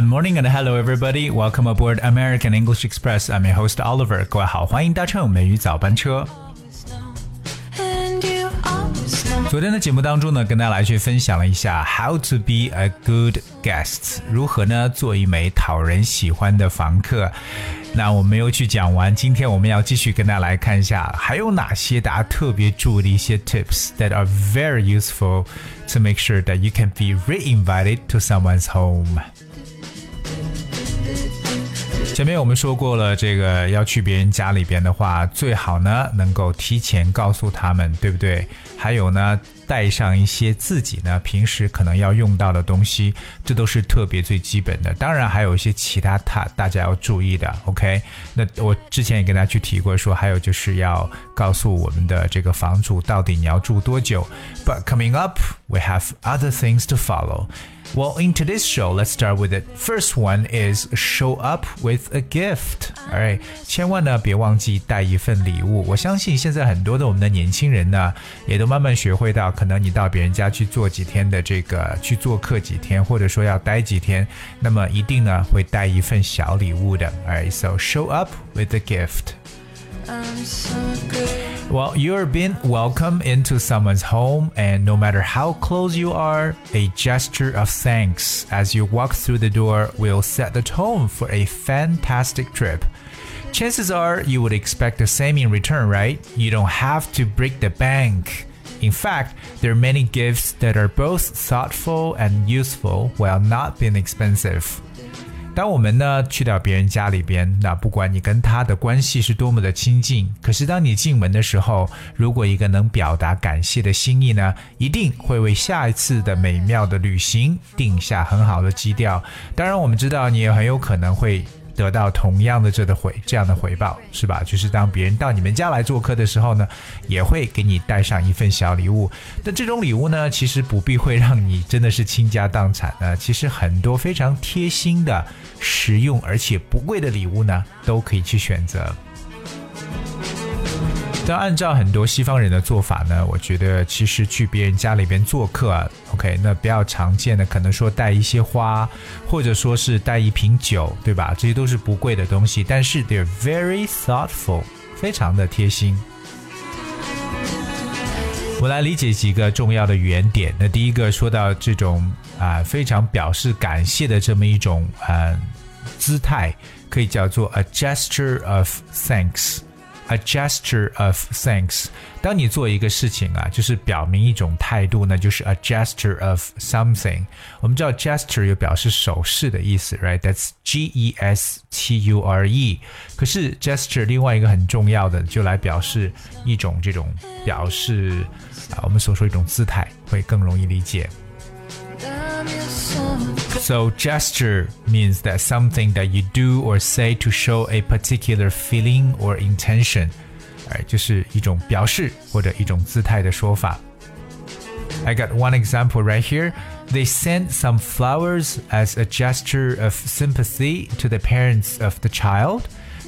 Good morning and hello everybody. Welcome aboard American English Express. I'm your host Oliver. 各位好，欢迎搭乘美语早班车。昨天的节目当中呢，跟大家来去分享了一下 how to be a good guest，如何呢做一枚讨人喜欢的房客。那我没有去讲完，今天我们要继续跟大家来看一下，还有哪些大家特别注意的一些 tips that are very useful to make sure that you can be re-invited to someone's home。 前面我们说过了，这个要去别人家里边的话，最好呢能够提前告诉他们，对不对？还有呢，带上一些自己呢平时可能要用到的东西，这都是特别最基本的。当然还有一些其他他大家要注意的。OK，那我之前也跟大家去提过，说还有就是要告诉我们的这个房主到底你要住多久。But coming up, we have other things to follow. Well, in today's show, let's start with it. First one is show up with a gift. Alright，千万呢别忘记带一份礼物。我相信现在很多的我们的年轻人呢，也都慢慢学会到，可能你到别人家去做几天的这个去做客几天，或者说要待几天，那么一定呢会带一份小礼物的。Alright, so show up with a gift. Well, you're being welcome into someone's home, and no matter how close you are, a gesture of thanks as you walk through the door will set the tone for a fantastic trip. Chances are you would expect the same in return, right? You don't have to break the bank. In fact, there are many gifts that are both thoughtful and useful while not being expensive. 当我们呢去到别人家里边，那不管你跟他的关系是多么的亲近，可是当你进门的时候，如果一个能表达感谢的心意呢，一定会为下一次的美妙的旅行定下很好的基调。当然，我们知道你也很有可能会。得到同样的这的回这样的回报是吧？就是当别人到你们家来做客的时候呢，也会给你带上一份小礼物。但这种礼物呢，其实不必会让你真的是倾家荡产呢。其实很多非常贴心的、实用而且不贵的礼物呢，都可以去选择。但按照很多西方人的做法呢，我觉得其实去别人家里边做客啊，OK，那比较常见的可能说带一些花，或者说是带一瓶酒，对吧？这些都是不贵的东西，但是 they're very thoughtful，非常的贴心。我来理解几个重要的语言点。那第一个说到这种啊非常表示感谢的这么一种啊姿态，可以叫做 a gesture of thanks。A gesture of thanks。当你做一个事情啊，就是表明一种态度呢，就是 a gesture of something。我们知道 gesture 有表示手势的意思，right？That's G E S T U R E。可是 gesture 另外一个很重要的，就来表示一种这种表示啊，我们所说一种姿态，会更容易理解。So gesture means that something that you do or say to show a particular feeling or intention，哎，就是一种表示或者一种姿态的说法。I got one example right here. They sent some flowers as a gesture of sympathy to the parents of the child.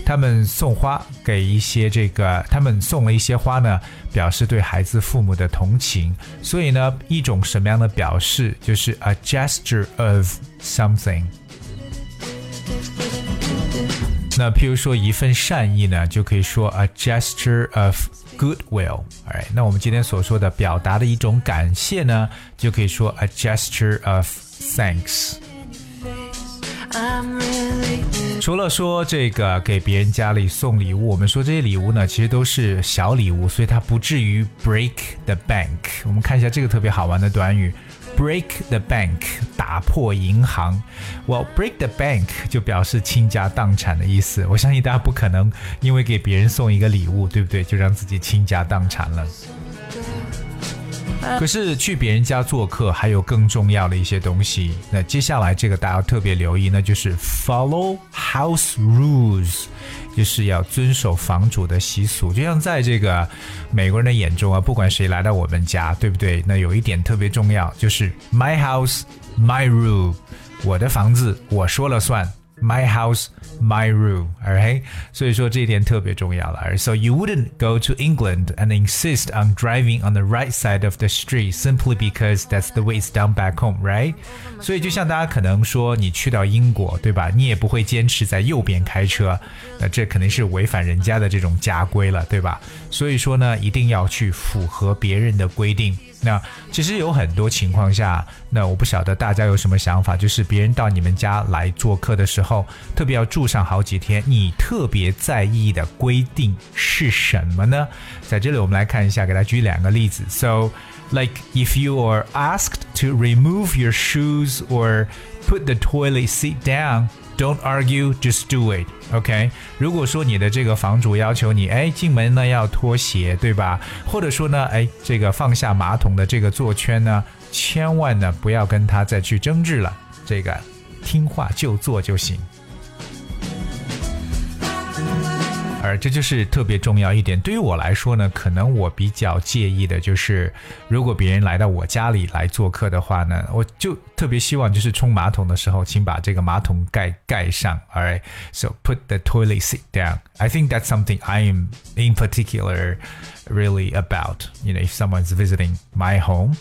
他们送花给一些这个，他们送了一些花呢，表示对孩子父母的同情。所以呢，一种什么样的表示，就是 a gesture of something。那譬如说一份善意呢，就可以说 a gesture of goodwill。Alright，，那我们今天所说的表达的一种感谢呢，就可以说 a gesture of thanks。除了说这个给别人家里送礼物，我们说这些礼物呢，其实都是小礼物，所以它不至于 break the bank。我们看一下这个特别好玩的短语，break the bank，打破银行。Well, break the bank 就表示倾家荡产的意思。我相信大家不可能因为给别人送一个礼物，对不对，就让自己倾家荡产了。可是去别人家做客还有更重要的一些东西。那接下来这个大家要特别留意，那就是 follow house rules，就是要遵守房主的习俗。就像在这个美国人的眼中啊，不管谁来到我们家，对不对？那有一点特别重要，就是 my house my rule，我的房子我说了算。My house, my rule. Alright，所以说这一点特别重要了。So you wouldn't go to England and insist on driving on the right side of the street simply because that's the way it's done back home, right? 所以就像大家可能说你去到英国，对吧？你也不会坚持在右边开车，那这肯定是违反人家的这种家规了，对吧？所以说呢，一定要去符合别人的规定。 那其实有很多情况下，那我不晓得大家有什么想法，就是别人到你们家来做客的时候，特别要住上好几天，你特别在意的规定是什么呢？在这里我们来看一下，给大家举两个例子。So like if you are asked to remove your shoes or put the toilet seat down. Don't argue, just do it. OK，如果说你的这个房主要求你，哎，进门呢要脱鞋，对吧？或者说呢，哎，这个放下马桶的这个座圈呢，千万呢不要跟他再去争执了，这个听话就做就行。而这就是特别重要一点。对于我来说呢，可能我比较介意的就是，如果别人来到我家里来做客的话呢，我就特别希望就是冲马桶的时候，请把这个马桶盖盖上。Alright, so put the toilet seat down. I think that's something I am in particular really about. You know, if someone's visiting my home，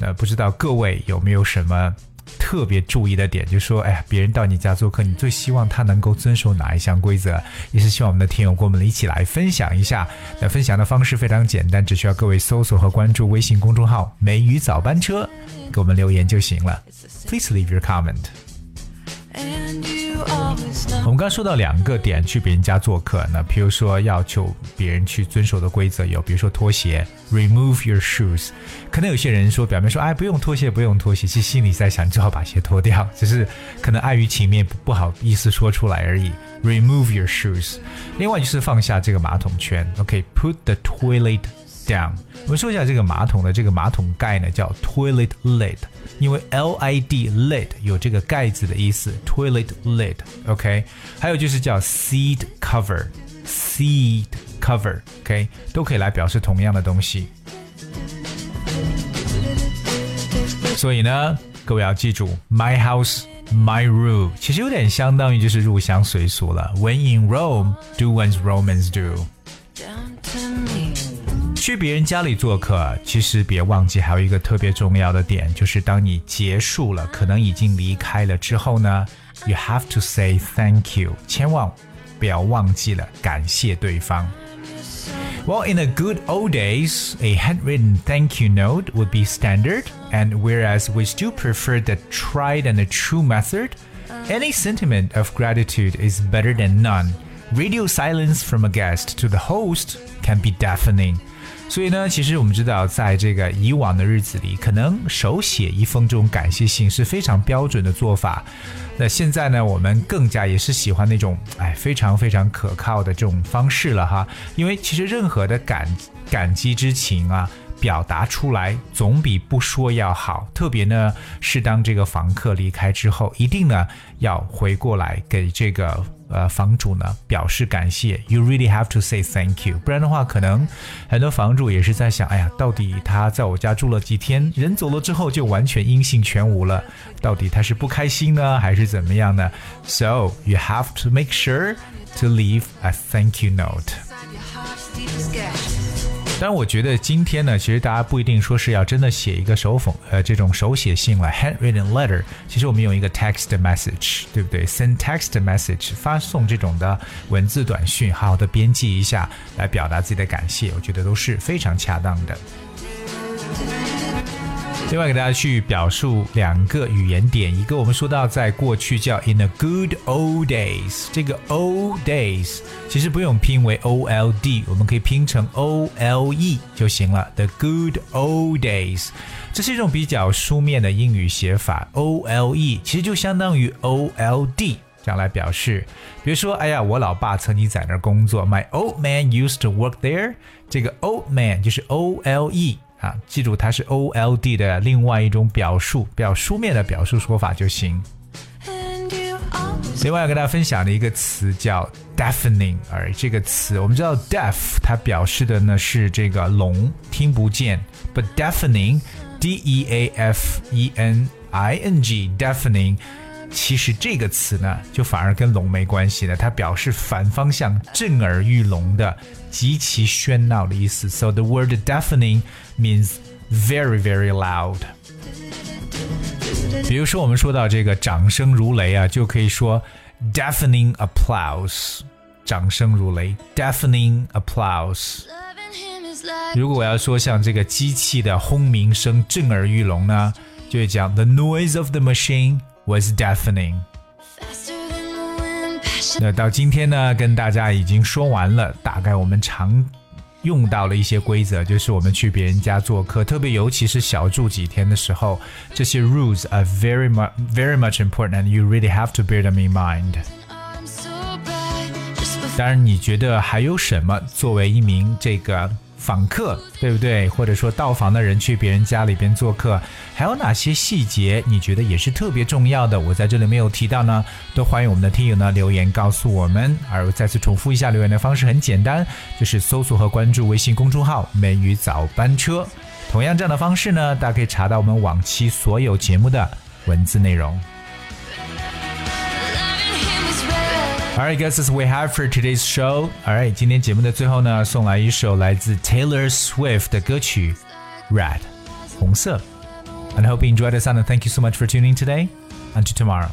那不知道各位有没有什么？ 特别注意的点，就是说，哎呀，别人到你家做客，你最希望他能够遵守哪一项规则？也是希望我们的听友跟我们一起来分享一下。那分享的方式非常简单，只需要各位搜索和关注微信公众号“美语早班车”，给我们留言就行了。Please leave your comment. 我们刚说到两个点，去别人家做客，那比如说要求别人去遵守的规则有，比如说脱鞋，remove your shoes。可能有些人说，表面说，哎，不用脱鞋，不用脱鞋，其实心里在想，最好把鞋脱掉，只是可能碍于情面，不好意思说出来而已。remove your shoes。另外就是放下这个马桶圈，OK，put the toilet。down。我们说一下这个马桶的这个马桶盖呢，叫 toilet lid，因为 L I D lid 有这个盖子的意思，toilet lid，OK。还有就是叫 seat cover，seat cover，OK，都可以来表示同样的东西。所以呢，各位要记住，my house。My rule 其实有点相当于就是入乡随俗了。When in Rome, do as Romans do. 去别人家里做客，其实别忘记还有一个特别重要的点，就是当你结束了，可能已经离开了之后呢，you have to say thank you，千万不要忘记了感谢对方。Well, in the good old days, a handwritten thank you note would be standard, and whereas we still prefer the tried and the true method, any sentiment of gratitude is better than none. Radio silence from a guest to the host can be deafening. 所以呢，其实我们知道，在这个以往的日子里，可能手写一封这种感谢信是非常标准的做法。那现在呢，我们更加也是喜欢那种哎非常非常可靠的这种方式了哈。因为其实任何的感感激之情啊，表达出来总比不说要好。特别呢，是当这个房客离开之后，一定呢要回过来给这个。呃，房主呢表示感谢，You really have to say thank you，不然的话，可能很多房主也是在想，哎呀，到底他在我家住了几天，人走了之后就完全音信全无了，到底他是不开心呢，还是怎么样呢？So you have to make sure to leave a thank you note. 但我觉得今天呢，其实大家不一定说是要真的写一个手讽，呃，这种手写信了，handwritten letter。其实我们用一个 text message，对不对？send text message，发送这种的文字短讯，好好的编辑一下，来表达自己的感谢，我觉得都是非常恰当的。另外给大家去表述两个语言点，一个我们说到在过去叫 in the good old days，这个 old days 其实不用拼为 o l d，我们可以拼成 o l e 就行了。The good old days，这是一种比较书面的英语写法，o l e 其实就相当于 o l d 这样来表示。比如说，哎呀，我老爸曾经在那儿工作，My old man used to work there。这个 old man 就是 o l e。啊，记住它是 O L D 的另外一种表述，比较书面的表述说法就行。另外要跟大家分享的一个词叫 deafening，而这个词我们知道 deaf 它表示的呢是这个聋，听不见，but deafening，D E A F E N I N G，deafening。其实这个词呢，就反而跟聋没关系了，它表示反方向震耳欲聋的、极其喧闹的意思。So the word deafening means very very loud。比如说，我们说到这个掌声如雷啊，就可以说 deafening applause，掌声如雷，deafening applause。如果我要说像这个机器的轰鸣声震耳欲聋呢，就会讲 the noise of the machine。 was deafening。那到今天呢，跟大家已经说完了，大概我们常用到了一些规则，就是我们去别人家做客，特别尤其是小住几天的时候，这些 rules are very much very much important and you really have to bear them in mind。当然，你觉得还有什么作为一名这个？ 访客对不对？或者说到访的人去别人家里边做客，还有哪些细节你觉得也是特别重要的？我在这里没有提到呢，都欢迎我们的听友呢留言告诉我们。而再次重复一下留言的方式很简单，就是搜索和关注微信公众号“美语早班车”。同样这样的方式呢，大家可以查到我们往期所有节目的文字内容。Alright, guys, this we have for today's show. Alright，今天节目的最后呢，送来一首来自 Taylor Swift 的歌曲《Red》红色。And I hope you enjoyed the sound and thank you so much for tuning today. Until tomorrow.